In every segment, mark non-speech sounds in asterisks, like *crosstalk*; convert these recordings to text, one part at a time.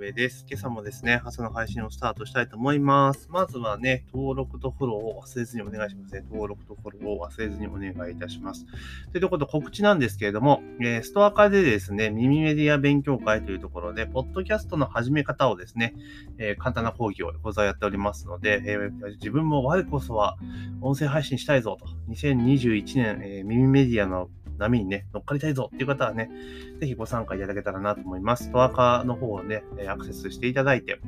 上です。今朝もですね、朝の配信をスタートしたいと思います。まずはね、登録とフォローを忘れずにお願いしますね。登録とフォローを忘れずにお願いいたします。というころで告知なんですけれども、え、ストア化でですね、耳メディア勉強会というところで、ポッドキャストの始め方をですね、え、簡単な講義を講座やっておりますので、え、自分も我こそは音声配信したいぞと、2021年、え耳メディアの波にね、乗っかりたいぞっていう方はね、ぜひご参加いただけたらなと思います。ストア化の方をね、アクセスしていただいて、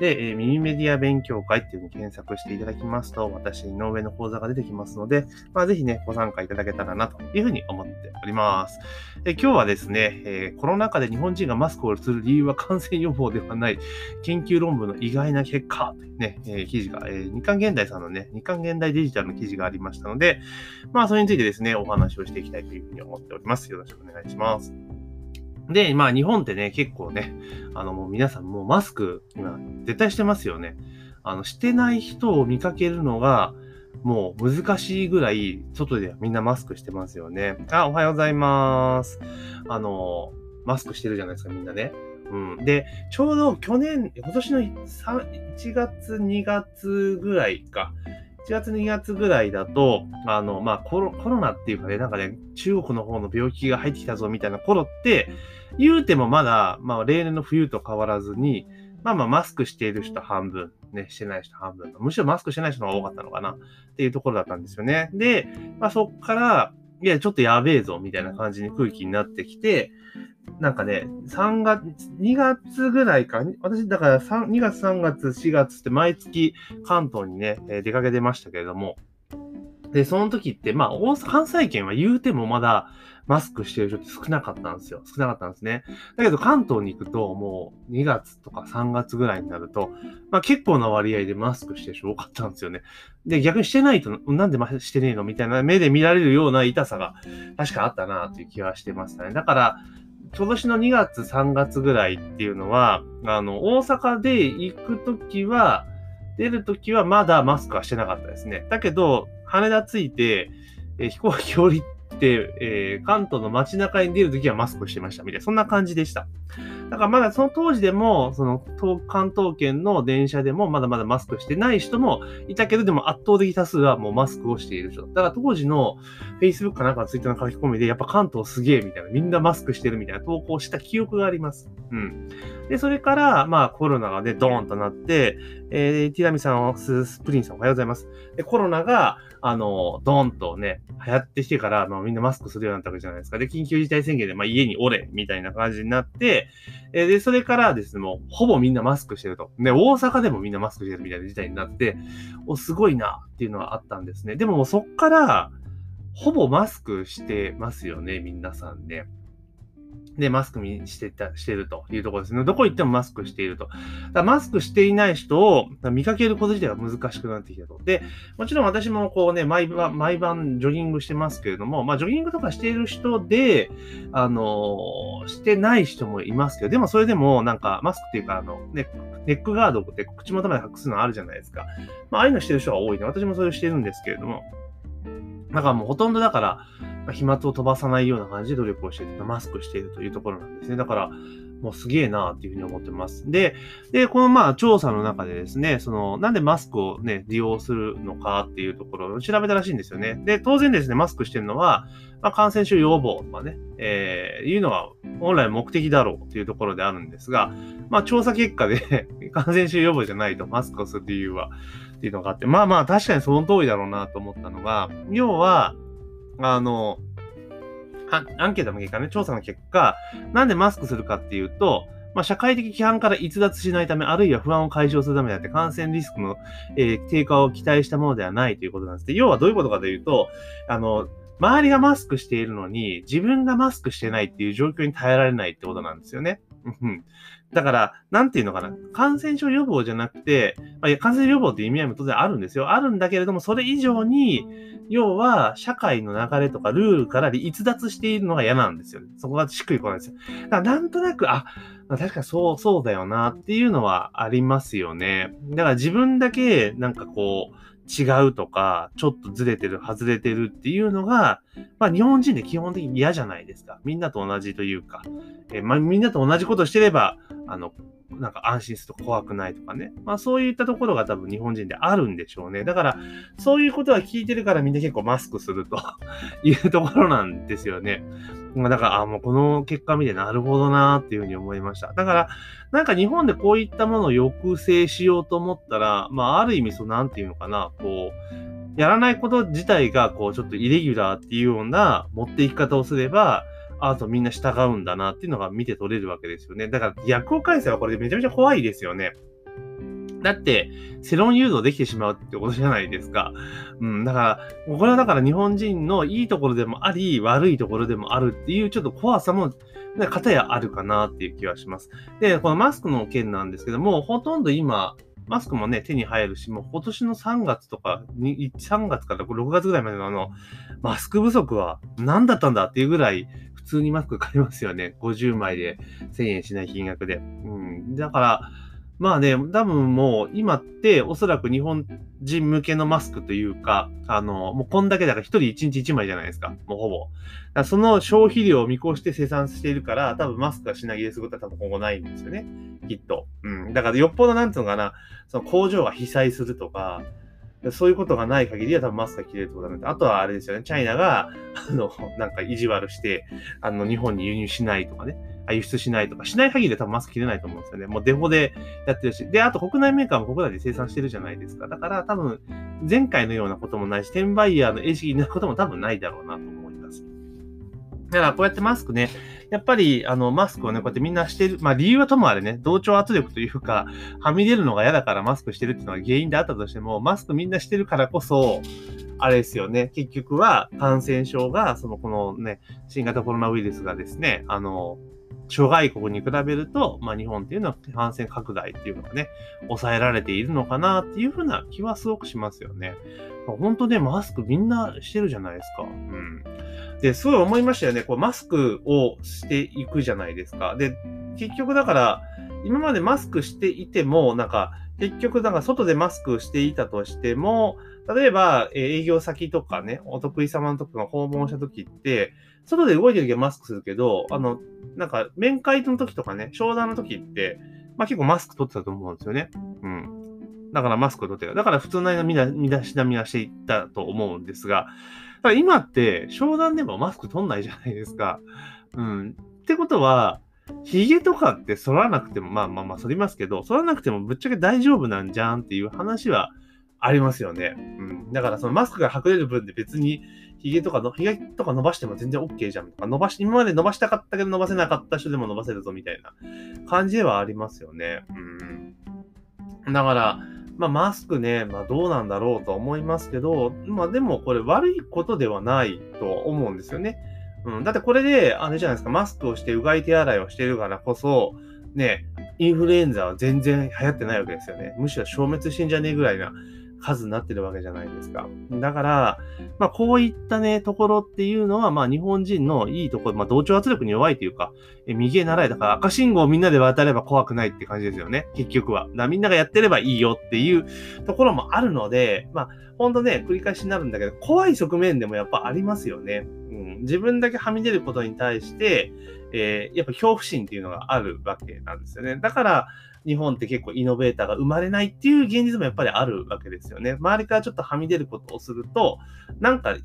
で、えミニメディア勉強会っていうのに検索していただきますと、私、井上の講座が出てきますので、まあ、ぜひね、ご参加いただけたらなというふうに思っております。で今日はですね、えー、コロナ禍で日本人がマスクをする理由は感染予防ではない研究論文の意外な結果というね、えー、記事が、え、日刊現代さんのね、日刊現代デジタルの記事がありましたので、まあ、それについてですね、お話をしていきたいというふうに思っております。よろしくお願いします。で、まあ日本ってね、結構ね、あのもう皆さんもうマスク、今絶対してますよね。あの、してない人を見かけるのが、もう難しいぐらい、外ではみんなマスクしてますよね。あ、おはようございます。あの、マスクしてるじゃないですか、みんなね。うん。で、ちょうど去年、今年の1月、2月ぐらいか。1月2月ぐらいだと、あの、まあコロ、コロナっていうかね、なんかね、中国の方の病気が入ってきたぞみたいな頃って、言うてもまだ、まあ、例年の冬と変わらずに、まあまあ、マスクしている人半分、ね、してない人半分。むしろマスクしてない人が多かったのかなっていうところだったんですよね。で、まあそっから、いや、ちょっとやべえぞ、みたいな感じに空気になってきて、なんかね、3月、2月ぐらいか、私、だから2月、3月、4月って毎月関東にね、出かけてましたけれども、で、その時って、まあ、関西圏は言うてもまだマスクしてる人って少なかったんですよ。少なかったんですね。だけど関東に行くと、もう2月とか3月ぐらいになると、まあ結構な割合でマスクしてる人多かったんですよね。で、逆にしてないと、なんでしてねえのみたいな目で見られるような痛さが確かあったなという気はしてましたね。だから、今年の2月、3月ぐらいっていうのは、あの、大阪で行くときは、出るときはまだマスクはしてなかったですね。だけど、羽田着いて、え、飛行機降りて、えー、関東の街中に出るときはマスクしてましたみたいな、そんな感じでした。だからまだその当時でも、その関東圏の電車でもまだまだマスクしてない人もいたけど、でも圧倒的多数はもうマスクをしている人。だから当時の Facebook かなんか Twitter の書き込みで、やっぱ関東すげえみたいな、みんなマスクしてるみたいな投稿した記憶があります。うん。で、それから、まあコロナがね、ドーンとなって、えー、ティラミさん、スプリンさんおはようございます。で、コロナが、あの、ドーンとね、流行ってきてから、まあみんなマスクするようになったわけじゃないですか。で、緊急事態宣言で、まあ家におれ、みたいな感じになって、えー、で、それからですね、もう、ほぼみんなマスクしてると。ね、大阪でもみんなマスクしてるみたいな事態になって、お、すごいな、っていうのはあったんですね。でももうそっから、ほぼマスクしてますよね、皆さんね。で、マスクしてた、してるというところですね。どこ行ってもマスクしていると。だマスクしていない人を見かけること自体が難しくなってきたと。で、もちろん私もこうね、毎晩、毎晩ジョギングしてますけれども、まあ、ジョギングとかしている人で、あのー、してない人もいますけど、でもそれでもなんか、マスクっていうか、あの、ね、ネックガードって口元まで隠すのあるじゃないですか。まあ、ああいうのしてる人が多いね。私もそれをしてるんですけれども、だからもうほとんどだから、まあ、飛沫を飛ばさないような感じで努力をしている、マスクしているというところなんですね。だから、もうすげえなっていうふうに思ってます。で、で、このまあ調査の中でですね、その、なんでマスクをね、利用するのかっていうところを調べたらしいんですよね。で、当然ですね、マスクしてるのは、まあ、感染症予防とかね、えー、いうのは本来目的だろうっていうところであるんですが、まあ調査結果で *laughs* 感染症予防じゃないとマスクをする理由はっていうのがあって、まあまあ確かにその通りだろうなと思ったのが、要は、あの、アンケートの結果ね、調査の結果、なんでマスクするかっていうと、まあ、社会的規範から逸脱しないため、あるいは不安を解消するためであって、感染リスクの、えー、低下を期待したものではないということなんです。で、要はどういうことかというと、あの、周りがマスクしているのに、自分がマスクしてないっていう状況に耐えられないってことなんですよね。だから、なんていうのかな？感染症予防じゃなくて、まあ、感染予防っていう意味合いも当然あるんですよ。あるんだけれども、それ以上に、要は、社会の流れとかルールから逸脱しているのが嫌なんですよね。そこがしっくりこないんですよ。だからなんとなく、あ、確かにそう、そうだよなっていうのはありますよね。だから自分だけ、なんかこう、違うとか、ちょっとずれてる、外れてるっていうのが、まあ日本人で基本的に嫌じゃないですか。みんなと同じというか、えー、まあみんなと同じことしてれば、あの、なんか安心すると怖くないとかね。まあそういったところが多分日本人であるんでしょうね。だから、そういうことは聞いてるからみんな結構マスクすると *laughs* いうところなんですよね。まあだから、あもうこの結果見てなるほどなーっていうふうに思いました。だから、なんか日本でこういったものを抑制しようと思ったら、まあある意味そうなんていうのかな、こう、やらないこと自体が、こう、ちょっとイレギュラーっていうような持っていき方をすれば、アートみんな従うんだなっていうのが見て取れるわけですよね。だから逆を返せばこれめちゃめちゃ怖いですよね。だって、世論誘導できてしまうってことじゃないですか。うん。だから、これはだから日本人のいいところでもあり、悪いところでもあるっていうちょっと怖さも、方やあるかなっていう気はします。で、このマスクの件なんですけども、ほとんど今、マスクもね、手に入るし、もう今年の3月とか、3月から6月ぐらいまでのあの、マスク不足は何だったんだっていうぐらい、通にマスク買いますよね。50枚で1000円しない金額で。うん。だから、まあね、多分もう今っておそらく日本人向けのマスクというか、あの、もうこんだけだから一人一日一枚じゃないですか。もうほぼ。その消費量を見越して生産しているから、多分マスクが品切れすることは多分今後ないんですよね。きっと。うん。だからよっぽどなんていうのかな、その工場が被災するとか、そういうことがない限りは多分マスクが切れるってことなんで、あとはあれですよね、チャイナが、あの、なんか意地悪して、あの、日本に輸入しないとかね、あ輸出しないとか、しない限りで多分マスク切れないと思うんですよね。もうデフォでやってるし。で、あと国内メーカーも国内で生産してるじゃないですか。だから多分、前回のようなこともないし、転売ヤーの餌食になることも多分ないだろうなと思う。だからこうやってマスクね、やっぱり、あの、マスクをね、こうやってみんなしてる。まあ、理由はともあれね、同調圧力というか、はみ出るのが嫌だからマスクしてるっていうのが原因であったとしても、マスクみんなしてるからこそ、あれですよね、結局は感染症が、その、このね、新型コロナウイルスがですね、あの、諸外国に比べると、まあ、日本っていうのは感染拡大っていうのがね、抑えられているのかなっていうふうな気はすごくしますよね。本当ね、マスクみんなしてるじゃないですか。うん。で、すごい思いましたよね。こう、マスクをしていくじゃないですか。で、結局だから、今までマスクしていても、なんか、結局、なんか外でマスクしていたとしても、例えば、営業先とかね、お得意様のとこが訪問した時って、外で動いてる時はマスクするけど、あの、なんか、面会の時とかね、商談の時って、まあ結構マスク取ってたと思うんですよね。うん。だからマスク取ってた。だから普通な身だしなみはしていったと思うんですが、だ今って、商談でもマスク取んないじゃないですか。うん。ってことは、髭とかって剃らなくても、まあまあまあ剃りますけど、剃らなくてもぶっちゃけ大丈夫なんじゃんっていう話はありますよね。うん。だからそのマスクが隠れる分で別に髭とかの、髭とか伸ばしても全然 OK じゃんとか、伸ばし、今まで伸ばしたかったけど伸ばせなかった人でも伸ばせるぞみたいな感じではありますよね。うん。だから、まあ、マスクね、まあ、どうなんだろうと思いますけど、まあ、でもこれ悪いことではないと思うんですよね。うん。だってこれで、あれじゃないですか、マスクをしてうがい手洗いをしてるからこそ、ね、インフルエンザは全然流行ってないわけですよね。むしろ消滅してんじゃねえぐらいな数になってるわけじゃないですか。だから、まあ、こういったね、ところっていうのは、まあ、日本人のいいところ、まあ、同調圧力に弱いというか、え右へ習い。だから赤信号をみんなで渡れば怖くないって感じですよね。結局は。だみんながやってればいいよっていうところもあるので、まあ、ほんとね、繰り返しになるんだけど、怖い側面でもやっぱありますよね。うん。自分だけはみ出ることに対して、えー、やっぱ恐怖心っていうのがあるわけなんですよね。だから、日本って結構イノベーターが生まれないっていう現実もやっぱりあるわけですよね。周りからちょっとはみ出ることをすると、なんか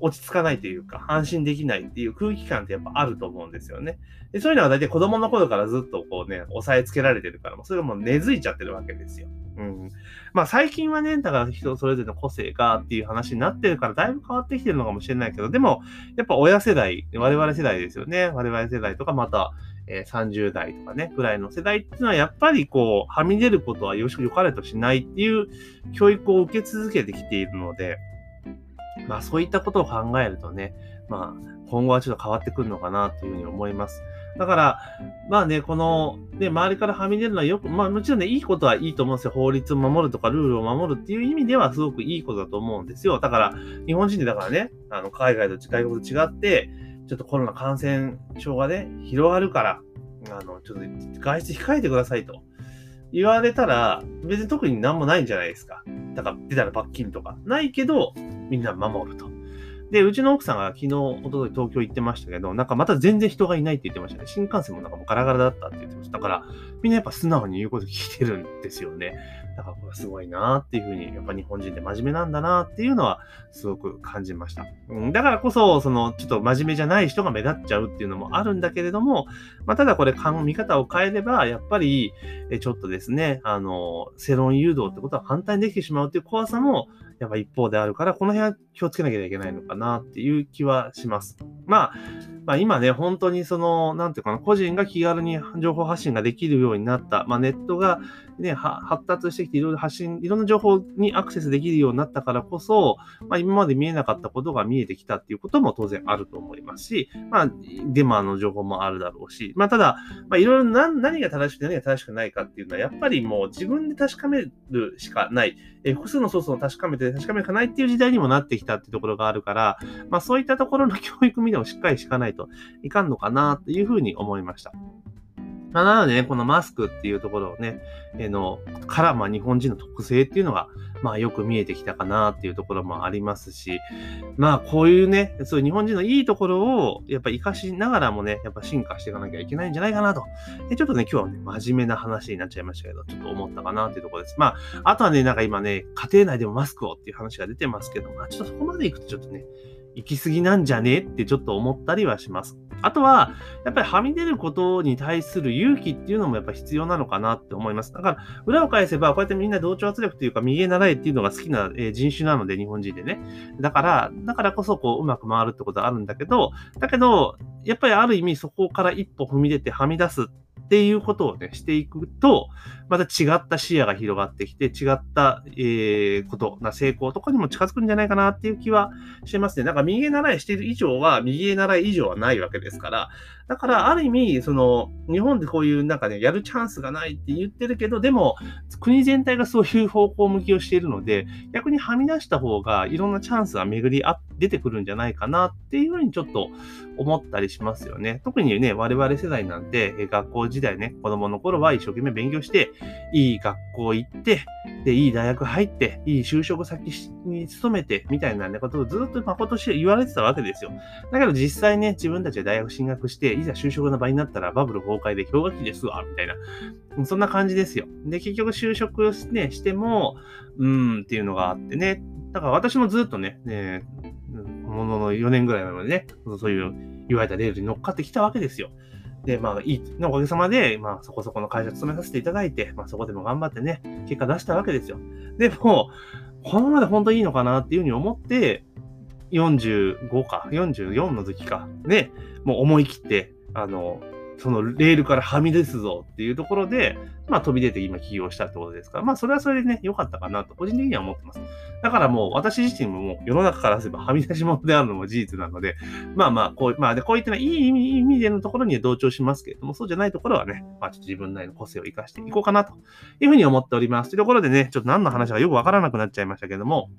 落ち着かないというか、安心できないっていう空気感ってやっぱあると思うんですよね。でそういうのは大体子供の頃からずっとこうね、押さえつけられてるから、それがもう根付いちゃってるわけですよ。うん。まあ最近はね、だから人それぞれの個性がっていう話になってるから、だいぶ変わってきてるのかもしれないけど、でも、やっぱ親世代、我々世代ですよね。我々世代とか、また、えー、30代とかね、ぐらいの世代っていうのは、やっぱりこう、はみ出ることはよしよかれとしないっていう教育を受け続けてきているので、まあそういったことを考えるとね、まあ今後はちょっと変わってくるのかなというふうに思います。だから、まあね、この、ね、周りからはみ出るのはよく、まあもちろんね、いいことはいいと思うんですよ。法律を守るとか、ルールを守るっていう意味ではすごくいいことだと思うんですよ。だから、日本人でだからね、あの、海外と外国と違って、ちょっとコロナ感染症がね、広がるから、あの、ちょっと外出控えてくださいと言われたら、別に特に何もないんじゃないですか。だから出たら罰金とか。ないけど、みんな守ると。で、うちの奥さんが昨日、おととい東京行ってましたけど、なんかまた全然人がいないって言ってましたね。新幹線もなんかもうガラガラだったって言ってました。だから、みんなやっぱ素直に言うこと聞いてるんですよね。だからこれすごいなっていうふうに、やっぱ日本人って真面目なんだなっていうのはすごく感じました。うん、だからこそ、そのちょっと真面目じゃない人が目立っちゃうっていうのもあるんだけれども、まあ、ただこれ見方を変えれば、やっぱりちょっとですね、あの、世論誘導ってことは反対にできてしまうっていう怖さもやっぱ一方であるから、この辺は気をつけなきゃいけないのかなっていう気はします。まあ、まあ、今ね、本当にその、なんていうかな、個人が気軽に情報発信ができるようになった、まあ、ネットが、ね、発達してきて、いろいろ発信、いろんな情報にアクセスできるようになったからこそ、まあ、今まで見えなかったことが見えてきたっていうことも当然あると思いますし、まあ、デマの情報もあるだろうし、まあ、ただ、まあ、いろいろ何が正しくて何が正しくないかっていうのは、やっぱりもう自分で確かめるしかない。え複数のソースを確かめて確かめかないっていう時代にもなってきたっていうところがあるから、まあ、そういったところの教育みでもしっかりしかないといかんのかなというふうに思いました。まあ、なのでね、このマスクっていうところをね、えの、から、まあ、日本人の特性っていうのが、まあ、よく見えてきたかなっていうところもありますし、まあ、こういうね、そういう日本人のいいところを、やっぱ活かしながらもね、やっぱ進化していかなきゃいけないんじゃないかなと。でちょっとね、今日はね、真面目な話になっちゃいましたけど、ちょっと思ったかなっていうところです。まあ、あとはね、なんか今ね、家庭内でもマスクをっていう話が出てますけど、まあ、ちょっとそこまで行くとちょっとね、行き過ぎなんじゃねってちょっと思ったりはします。あとは、やっぱりはみ出ることに対する勇気っていうのもやっぱ必要なのかなって思います。だから、裏を返せば、こうやってみんな同調圧力というか、右へ習えっていうのが好きな人種なので、日本人でね。だから、だからこそ、こう、うまく回るってことはあるんだけど、だけど、やっぱりある意味そこから一歩踏み出てはみ出すっっていうことをね、していくと、また違った視野が広がってきて、違った、えー、ことな成功とかにも近づくんじゃないかなっていう気はしますね。なんか右へ習いしている以上は、右へ習い以上はないわけですから、だから、ある意味、その、日本でこういうなんかね、やるチャンスがないって言ってるけど、でも、国全体がそういう方向向きをしているので、逆にはみ出した方が、いろんなチャンスが巡り出てくるんじゃないかなっていうふうにちょっと思ったりしますよね。特にね、我々世代なんて、学校時代ね、子供の頃は一生懸命勉強して、いい学校行って、で、いい大学入って、いい就職先に勤めて、みたいなね、ことをずっと誠し言われてたわけですよ。だけど実際ね、自分たちで大学進学して、いざ就職の場になったらバブル崩壊で氷河期ですわ、みたいな。そんな感じですよ。で、結局就職ね、しても、うーんっていうのがあってね。だから私もずっとね、ねものの4年ぐらい前までね、そういう言われたレールに乗っかってきたわけですよ。で、まあ、いい、おかげさまで、まあ、そこそこの会社勤めさせていただいて、まあ、そこでも頑張ってね、結果出したわけですよ。でも、このままで本当にいいのかなっていうふうに思って、45か、44の時か、ね、もう思い切って、あの、そのレールからはみ出すぞっていうところで、まあ飛び出て今起業したってことですから、まあそれはそれでね、良かったかなと個人的には思ってます。だからもう私自身ももう世の中からすればはみ出し物であるのも事実なので、まあまあこう、まあでこういったいい意味意味でのところには同調しますけれども、そうじゃないところはね、まあちょっと自分なりの個性を生かしていこうかなというふうに思っております。というところでね、ちょっと何の話かよくわからなくなっちゃいましたけども、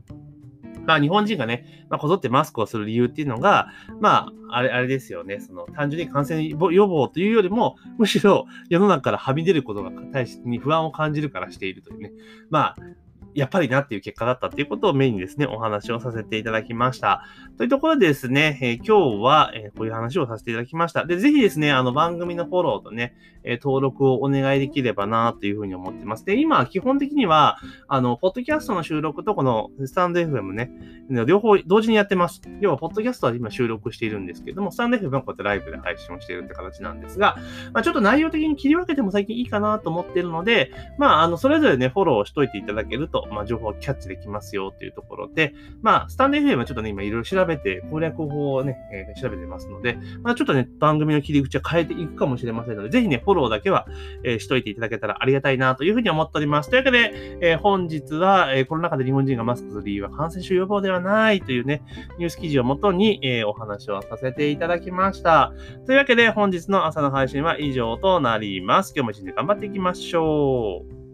まあ日本人がね、まあ、こぞってマスクをする理由っていうのが、まあ、あれ、あれですよね。その、単純に感染予防というよりも、むしろ世の中からはみ出ることが大しに不安を感じるからしているというね。まあ、やっぱりなっていう結果だったっていうことをメインにですね、お話をさせていただきました。というところでですね、えー、今日は、え、こういう話をさせていただきました。で、ぜひですね、あの番組のフォローとね、え、登録をお願いできればなというふうに思ってます。で、今、基本的には、あの、ポッドキャストの収録とこのスタンド FM ね、両方同時にやってます。要は、ポッドキャストは今収録しているんですけども、スタンド FM はこうやってライブで配信をしているって形なんですが、まあ、ちょっと内容的に切り分けても最近いいかなと思っているので、まあ、あの、それぞれね、フォローしといていただけると、まあ、情報をキャッチできますよっていうところで、まあ、スタンド FM はちょっとね、今いろいろ調べて、攻略法をね、えー、調べてますので、まあ、ちょっとね、番組の切り口は変えていくかもしれませんので、ぜひね、フォローだけは、えー、しといていただけたらありがたいなというふうに思っております。というわけで、えー、本日は、えー、コロナ禍で日本人がマスクする理由は感染症予防ではないというね、ニュース記事をもとに、えー、お話をさせていただきました。というわけで、本日の朝の配信は以上となります。今日も一日頑張っていきましょう。